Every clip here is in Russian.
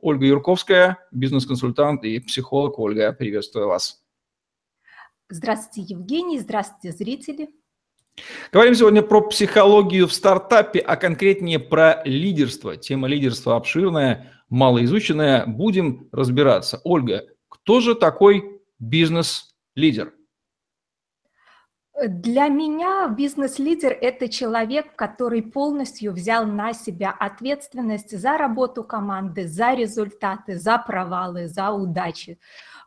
Ольга Юрковская, бизнес-консультант и психолог. Ольга, приветствую вас. Здравствуйте, Евгений, здравствуйте, зрители. Говорим сегодня про психологию в стартапе, а конкретнее про лидерство. Тема лидерства обширная, малоизученная. Будем разбираться. Ольга, кто же такой бизнес-лидер? Для меня бизнес-лидер – это человек, который полностью взял на себя ответственность за работу команды, за результаты, за провалы, за удачи,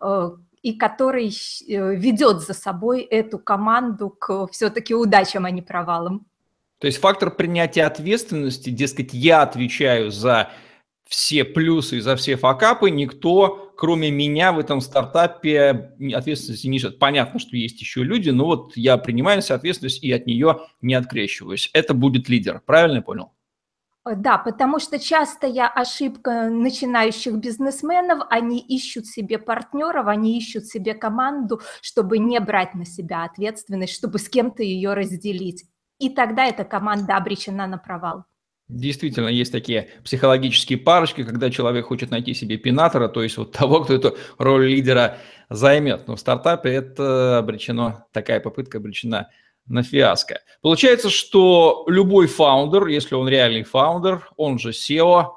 э, и который э, ведет за собой эту команду к все-таки удачам, а не провалам. То есть фактор принятия ответственности, дескать, я отвечаю за все плюсы за все факапы, никто кроме меня в этом стартапе ответственности не несет. Понятно, что есть еще люди, но вот я принимаю ответственность и от нее не открещиваюсь. Это будет лидер. Правильно я понял? Э, да, потому что частая ошибка начинающих бизнесменов, они ищут себе партнеров, они ищут себе команду, чтобы не брать на себя ответственность, чтобы с кем-то ее разделить. И тогда эта команда обречена на провал. Действительно, есть такие психологические парочки, когда человек хочет найти себе пинатора, то есть вот того, кто эту роль лидера займет. Но в стартапе это обречено, такая попытка обречена на фиаско. Получается, что любой фаундер, если он реальный фаундер, он же SEO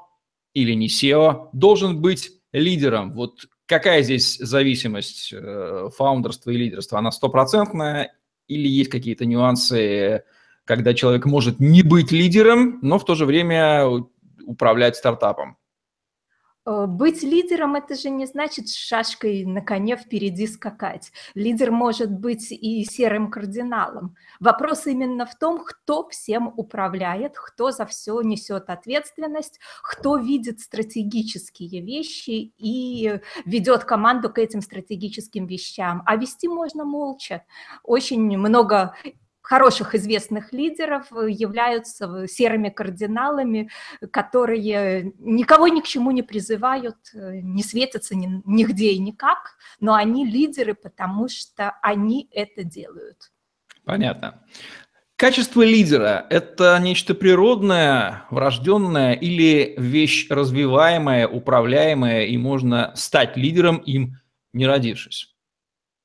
или не SEO, должен быть лидером. Вот какая здесь зависимость э, фаундерства и лидерства? Она стопроцентная или есть какие-то нюансы когда человек может не быть лидером, но в то же время управлять стартапом? Э, быть лидером – это же не значит шашкой на коне впереди скакать. Лидер может быть и серым кардиналом. Вопрос именно в том, кто всем управляет, кто за все несет ответственность, кто видит стратегические вещи и ведет команду к этим стратегическим вещам. А вести можно молча. Очень много хороших известных лидеров э, являются серыми кардиналами, которые никого ни к чему не призывают, э, не светятся ни, нигде и никак, но они лидеры, потому что они это делают. Понятно. Качество лидера – это нечто природное, врожденное или вещь развиваемая, управляемая, и можно стать лидером им, не родившись?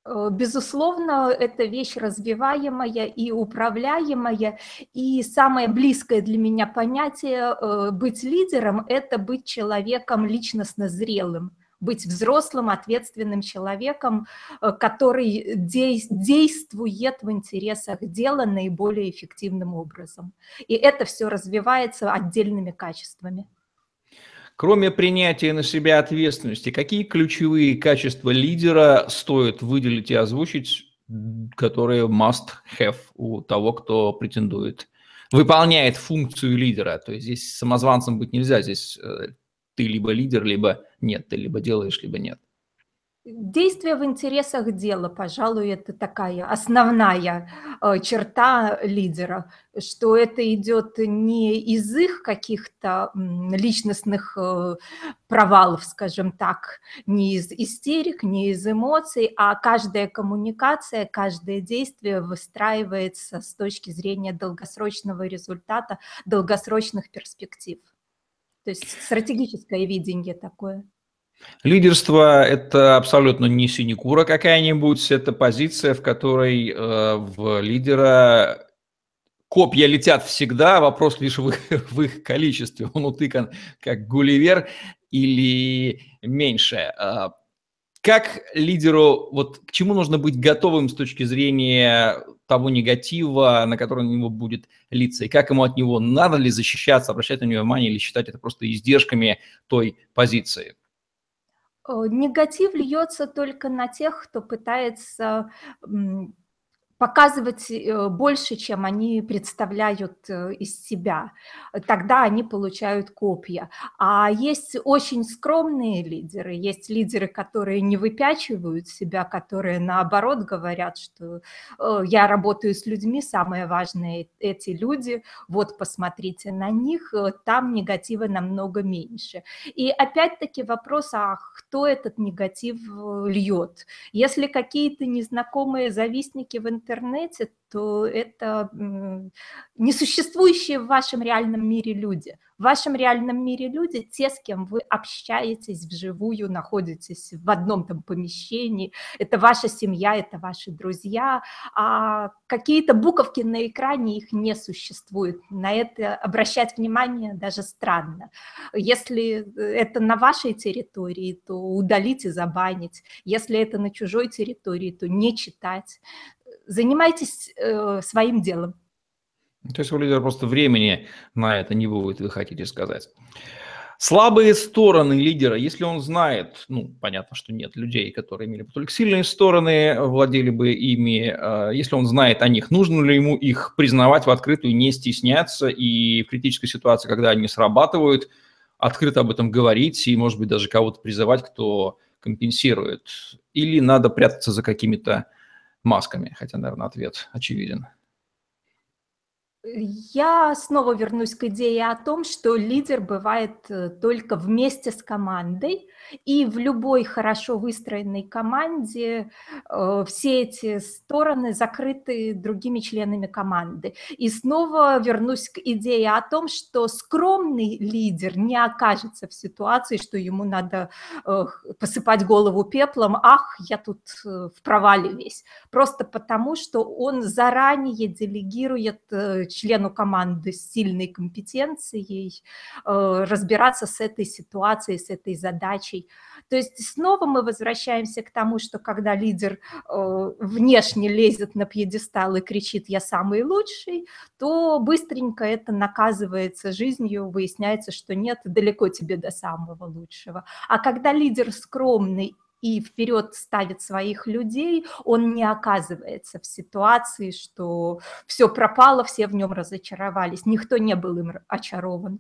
Э, безусловно, это вещь развиваемая и управляемая. И самое близкое для меня понятие э, быть лидером – это быть человеком личностно зрелым быть взрослым, ответственным человеком, э, который действует в интересах дела наиболее эффективным образом. И это все развивается отдельными качествами. Кроме принятия на себя ответственности, какие ключевые качества лидера стоит выделить и озвучить, которые must have у того, кто претендует, выполняет функцию лидера? То есть здесь самозванцем быть нельзя, здесь э, ты либо лидер, либо нет, ты либо делаешь, либо нет. Действие в интересах дела, пожалуй, это такая основная э, черта лидера, что это идет не из их каких-то личностных э, провалов, скажем так, не из истерик, не из эмоций, а каждая коммуникация, каждое действие выстраивается с точки зрения долгосрочного результата, долгосрочных перспектив. То есть стратегическое видение такое. Лидерство – это абсолютно не синекура какая-нибудь, это позиция, в которой э, в лидера копья летят всегда, вопрос лишь в их, в их количестве. Он утыкан как Гулливер или меньше. А как лидеру, вот к чему нужно быть готовым с точки зрения того негатива, на который на него будет литься, и как ему от него, надо ли защищаться, обращать на него внимание или считать это просто издержками той позиции? Э, негатив льется только на тех, кто пытается показывать э, больше, чем они представляют э, из себя. Тогда они получают копья. А есть очень скромные лидеры, есть лидеры, которые не выпячивают себя, которые наоборот говорят, что э, я работаю с людьми, самое важное эти люди, вот посмотрите на них, там негатива намного меньше. И опять-таки вопрос, а кто этот негатив льет? Если какие-то незнакомые завистники в интернете, интернете, то это несуществующие в вашем реальном мире люди. В вашем реальном мире люди те, с кем вы общаетесь вживую, находитесь в одном там помещении, это ваша семья, это ваши друзья, а какие-то буковки на экране их не существует. На это обращать внимание даже странно. Если это на вашей территории, то удалить и забанить. Если это на чужой территории, то не читать занимайтесь э, своим делом. То есть у лидера просто времени на это не будет, вы хотите сказать. Слабые стороны лидера, если он знает, ну, понятно, что нет людей, которые имели бы только сильные стороны, владели бы ими, э, если он знает о них, нужно ли ему их признавать в открытую, не стесняться и в критической ситуации, когда они срабатывают, открыто об этом говорить и, может быть, даже кого-то призывать, кто компенсирует. Или надо прятаться за какими-то масками, хотя, наверное, ответ очевиден. Я снова вернусь к идее о том, что лидер бывает э, только вместе с командой, и в любой хорошо выстроенной команде э, все эти стороны закрыты другими членами команды. И снова вернусь к идее о том, что скромный лидер не окажется в ситуации, что ему надо э, посыпать голову пеплом, ах, я тут в провале весь. Просто потому, что он заранее делегирует члену команды с сильной компетенцией э, разбираться с этой ситуацией, с этой задачей. То есть снова мы возвращаемся к тому, что когда лидер э, внешне лезет на пьедестал и кричит «я самый лучший», то быстренько это наказывается жизнью, выясняется, что нет, далеко тебе до самого лучшего. А когда лидер скромный и вперед ставит своих людей, он не оказывается в ситуации, что все пропало, все в нем разочаровались, никто не был им очарован.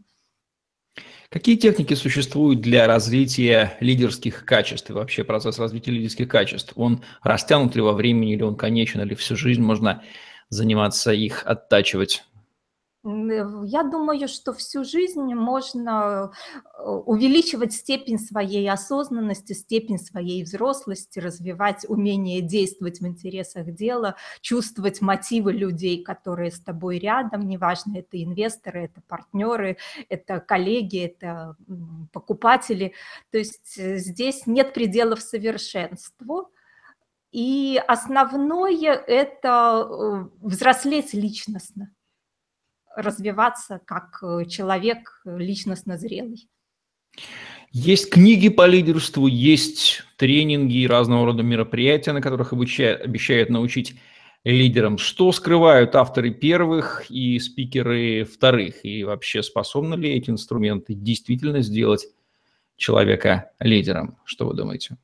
Какие техники существуют для развития лидерских качеств и вообще процесс развития лидерских качеств? Он растянут ли во времени, или он конечен, или всю жизнь можно заниматься их оттачивать? Э, я думаю, что всю жизнь можно э, увеличивать степень своей осознанности, степень своей взрослости, развивать умение действовать в интересах дела, чувствовать мотивы людей, которые с тобой рядом, неважно, это инвесторы, это партнеры, это коллеги, это покупатели. То есть э, здесь нет пределов совершенству. И основное – это взрослеть личностно развиваться как э, человек э, личностно зрелый. Есть книги по лидерству, есть тренинги и разного рода мероприятия, на которых обучают, обещают научить лидерам. Что скрывают авторы первых и спикеры вторых? И вообще способны ли эти инструменты действительно сделать человека лидером? Что вы думаете?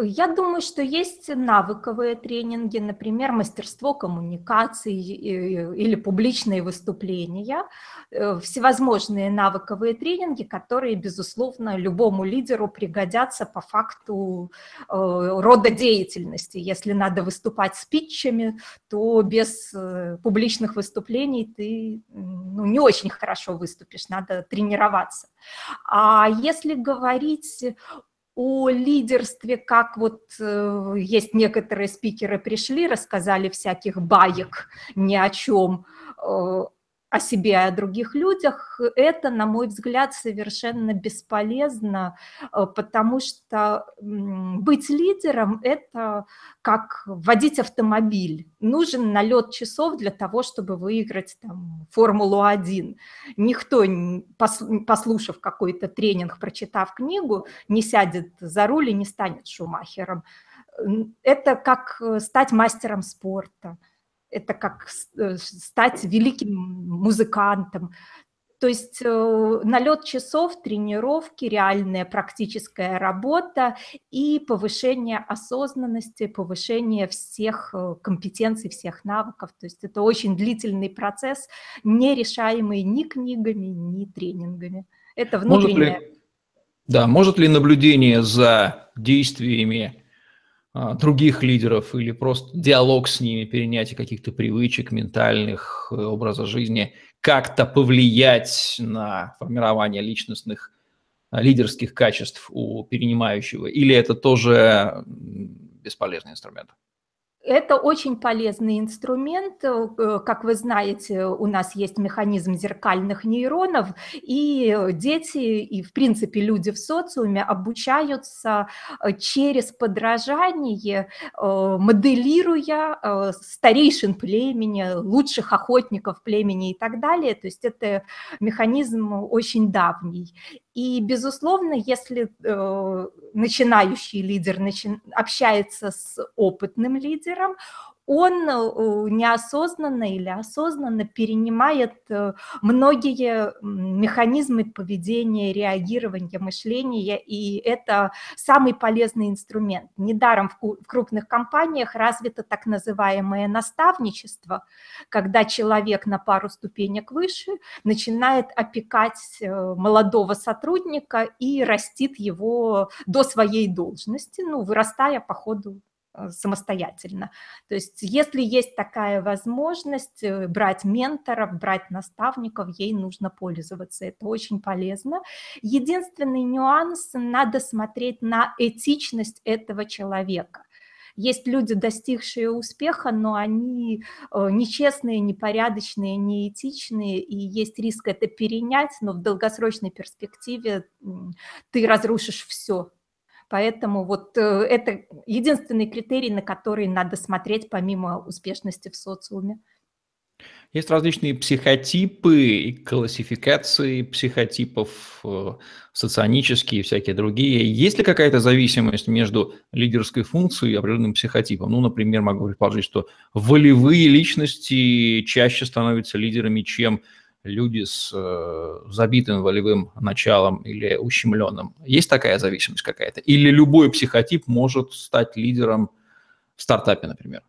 Я думаю, что есть навыковые тренинги, например, мастерство коммуникации или публичные выступления, э, всевозможные навыковые тренинги, которые, безусловно, любому лидеру пригодятся по факту э, рода деятельности. Если надо выступать спичами, то без э, публичных выступлений ты ну, не очень хорошо выступишь, надо тренироваться. А если говорить о лидерстве, как вот э, есть некоторые спикеры пришли, рассказали всяких баек ни о чем, э, о себе и о других людях, это, на мой взгляд, совершенно бесполезно, э, потому что быть лидером – это как водить автомобиль. Нужен налет часов для того, чтобы выиграть там, Формулу-1. Никто, послушав какой-то тренинг, прочитав книгу, не сядет за руль и не станет шумахером. Это как э, стать мастером спорта – это как э, стать великим музыкантом. То есть э, налет часов, тренировки, реальная практическая работа и повышение осознанности, повышение всех э, компетенций, всех навыков. То есть это очень длительный процесс, не решаемый ни книгами, ни тренингами. Это внутреннее. Может ли, да, может ли наблюдение за действиями других лидеров или просто диалог с ними, перенятие каких-то привычек ментальных, э, образа жизни, как-то повлиять на формирование личностных а, лидерских качеств у перенимающего, или это тоже бесполезный инструмент? Это очень полезный инструмент. Э, э, как вы знаете, у нас есть механизм зеркальных нейронов, и дети, и в принципе люди в социуме обучаются э, через подражание, моделируя старейшин племени, лучших охотников племени и так далее. То есть это механизм очень давний. И, безусловно, если э, начинающий лидер общается с опытным лидером, он э, неосознанно или осознанно перенимает э, многие механизмы поведения, реагирования, мышления, и это самый полезный инструмент. Недаром в крупных компаниях развито так называемое наставничество, когда человек на пару ступенек выше начинает опекать э, молодого сотрудника и растит его до своей должности, ну, вырастая по ходу самостоятельно. То есть если есть такая возможность э, брать менторов, брать наставников, ей нужно пользоваться. Это очень полезно. Единственный нюанс – надо смотреть на этичность этого человека. Есть люди, достигшие успеха, но они э, нечестные, непорядочные, неэтичные, и есть риск это перенять, но в долгосрочной перспективе ты разрушишь все, Поэтому вот э, это единственный критерий, на который надо смотреть помимо успешности в социуме. Есть различные психотипы и классификации психотипов, э, соционические и всякие другие. Есть ли какая-то зависимость между лидерской функцией и определенным психотипом? Ну, например, могу предположить, что волевые личности чаще становятся лидерами, чем люди с э, забитым волевым началом или ущемленным. Есть такая зависимость какая-то? Или любой психотип может стать лидером в стартапе, например?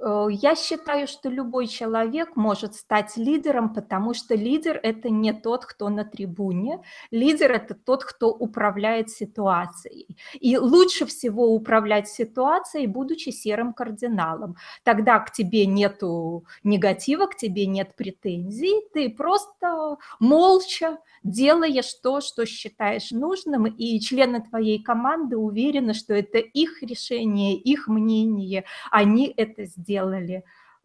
Э, я считаю, что любой человек может стать лидером, потому что лидер – это не тот, кто на трибуне. Лидер – это тот, кто управляет ситуацией. И лучше всего управлять ситуацией, будучи серым кардиналом. Тогда к тебе нет негатива, к тебе нет претензий, ты просто молча делаешь то, что считаешь нужным, и члены твоей команды уверены, что это их решение, их мнение, они это сделали.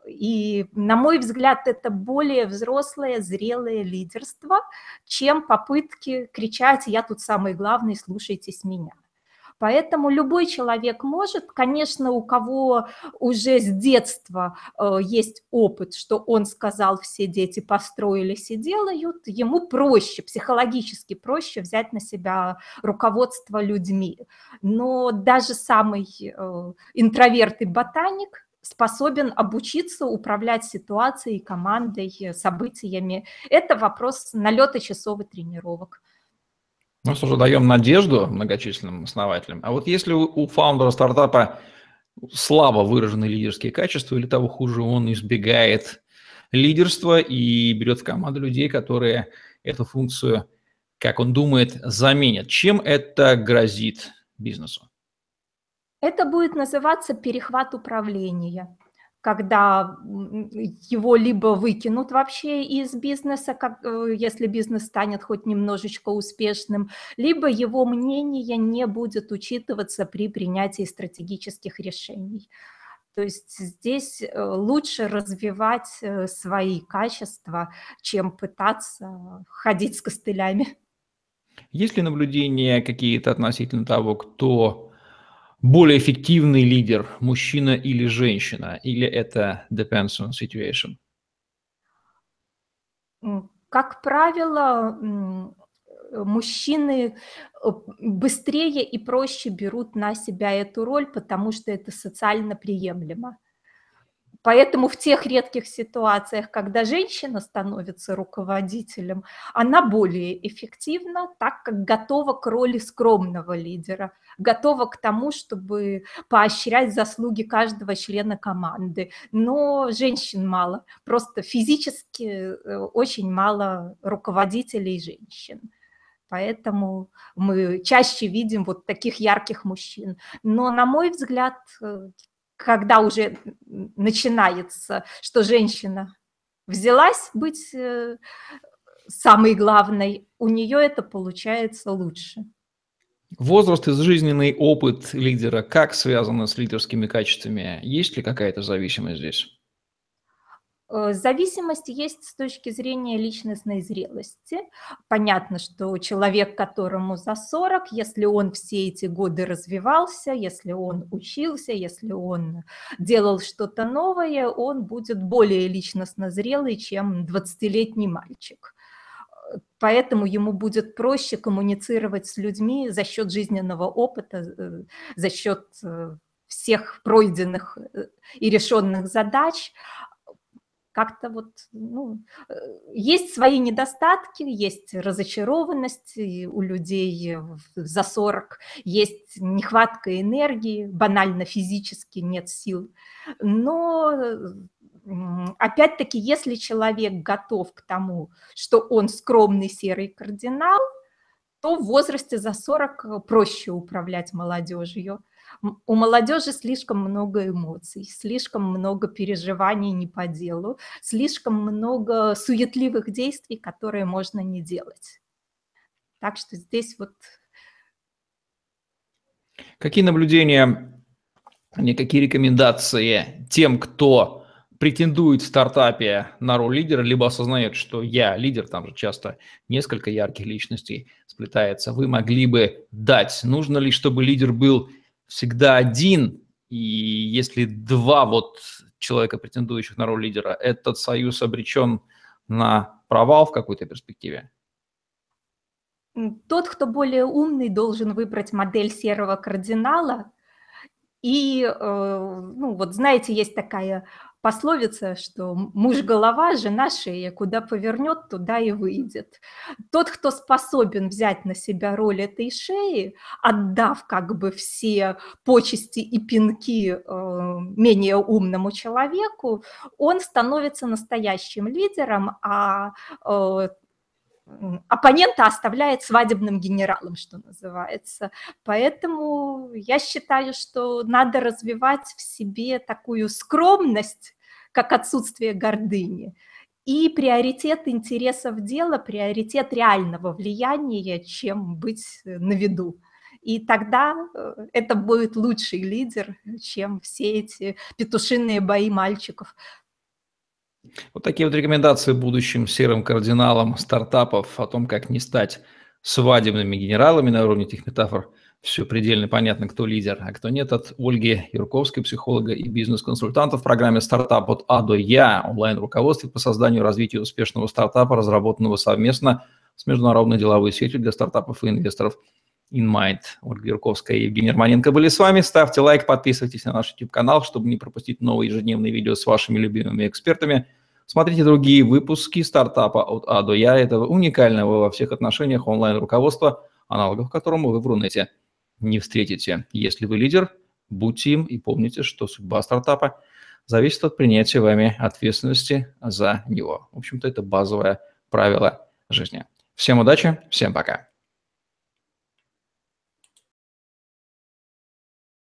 И, на мой взгляд, это более взрослое, зрелое лидерство, чем попытки кричать «я тут самый главный, слушайтесь меня». Поэтому любой человек может, конечно, у кого уже с детства э, есть опыт, что он сказал, все дети построились и делают, ему проще, психологически проще взять на себя руководство людьми. Но даже самый э, интроверт и ботаник способен обучиться управлять ситуацией, командой, событиями. Это вопрос налета часов и тренировок. Мы уже даем надежду многочисленным основателям. А вот если у фаундера стартапа слабо выражены лидерские качества, или того хуже, он избегает лидерства и берет в команду людей, которые эту функцию, как он думает, заменят. Чем это грозит бизнесу? Это будет называться перехват управления когда его либо выкинут вообще из бизнеса, как, э, если бизнес станет хоть немножечко успешным, либо его мнение не будет учитываться при принятии стратегических решений. То есть здесь э, лучше развивать э, свои качества, чем пытаться ходить с костылями. Есть ли наблюдения какие-то относительно того, кто более эффективный лидер, мужчина или женщина, или это depends on situation? Как правило, мужчины э, быстрее и проще берут на себя эту роль, потому что это социально приемлемо. Поэтому в тех редких ситуациях, когда женщина становится руководителем, она более эффективна, так как готова к роли скромного лидера, готова к тому, чтобы поощрять заслуги каждого члена команды. Но женщин мало, просто физически э, очень мало руководителей женщин. Поэтому мы чаще видим вот таких ярких мужчин. Но, на мой взгляд, э, когда уже начинается, что женщина взялась быть э, самой главной, у нее это получается лучше. Возраст и жизненный опыт лидера как связаны с лидерскими качествами? Есть ли какая-то зависимость здесь? Э, зависимость есть с точки зрения личностной зрелости. Понятно, что человек, которому за 40, если он все эти годы развивался, если он учился, если он делал что-то новое, он будет более личностно зрелый, чем 20-летний мальчик. Поэтому ему будет проще коммуницировать с людьми за счет жизненного опыта, э, за счет э, всех пройденных и решенных задач, как-то вот, ну, э, есть свои недостатки, есть разочарованность у людей за 40, есть нехватка энергии, банально физически нет сил. Но опять-таки, если человек готов к тому, что он скромный серый кардинал, то в возрасте за 40 проще управлять молодежью у молодежи слишком много эмоций, слишком много переживаний не по делу, слишком много суетливых действий, которые можно не делать. Так что здесь вот... Какие наблюдения, какие рекомендации тем, кто претендует в стартапе на роль лидера, либо осознает, что я лидер, там же часто несколько ярких личностей сплетается, вы могли бы дать? Нужно ли, чтобы лидер был всегда один, и если два вот человека, претендующих на роль лидера, этот союз обречен на провал в какой-то перспективе? Тот, кто более умный, должен выбрать модель серого кардинала. И, э, ну, вот знаете, есть такая пословица, что муж голова, жена шея, куда повернет, туда и выйдет. Тот, кто способен взять на себя роль этой шеи, отдав как бы все почести и пинки э, менее умному человеку, он становится настоящим лидером, а э, оппонента оставляет свадебным генералом, что называется. Поэтому я считаю, что надо развивать в себе такую скромность, как отсутствие гордыни, и приоритет интересов дела, приоритет реального влияния, чем быть на виду. И тогда э, это будет лучший лидер, чем все эти петушиные бои мальчиков. Вот такие вот рекомендации будущим серым кардиналам стартапов о том, как не стать свадебными генералами на уровне этих метафор. Все предельно понятно, кто лидер, а кто нет. От Ольги Юрковской, психолога и бизнес-консультанта в программе «Стартап от А до Я» онлайн-руководстве по созданию и развитию успешного стартапа, разработанного совместно с международной деловой сетью для стартапов и инвесторов InMind. Ольга Юрковская и Евгений Романенко были с вами. Ставьте лайк, подписывайтесь на наш YouTube-канал, чтобы не пропустить новые ежедневные видео с вашими любимыми экспертами. Смотрите другие выпуски стартапа от А до Я, этого уникального во всех отношениях онлайн-руководства, аналогов которому вы в Рунете не встретите. Если вы лидер, будьте им и помните, что судьба стартапа зависит от принятия вами ответственности за него. В общем-то, это базовое правило жизни. Всем удачи, всем пока.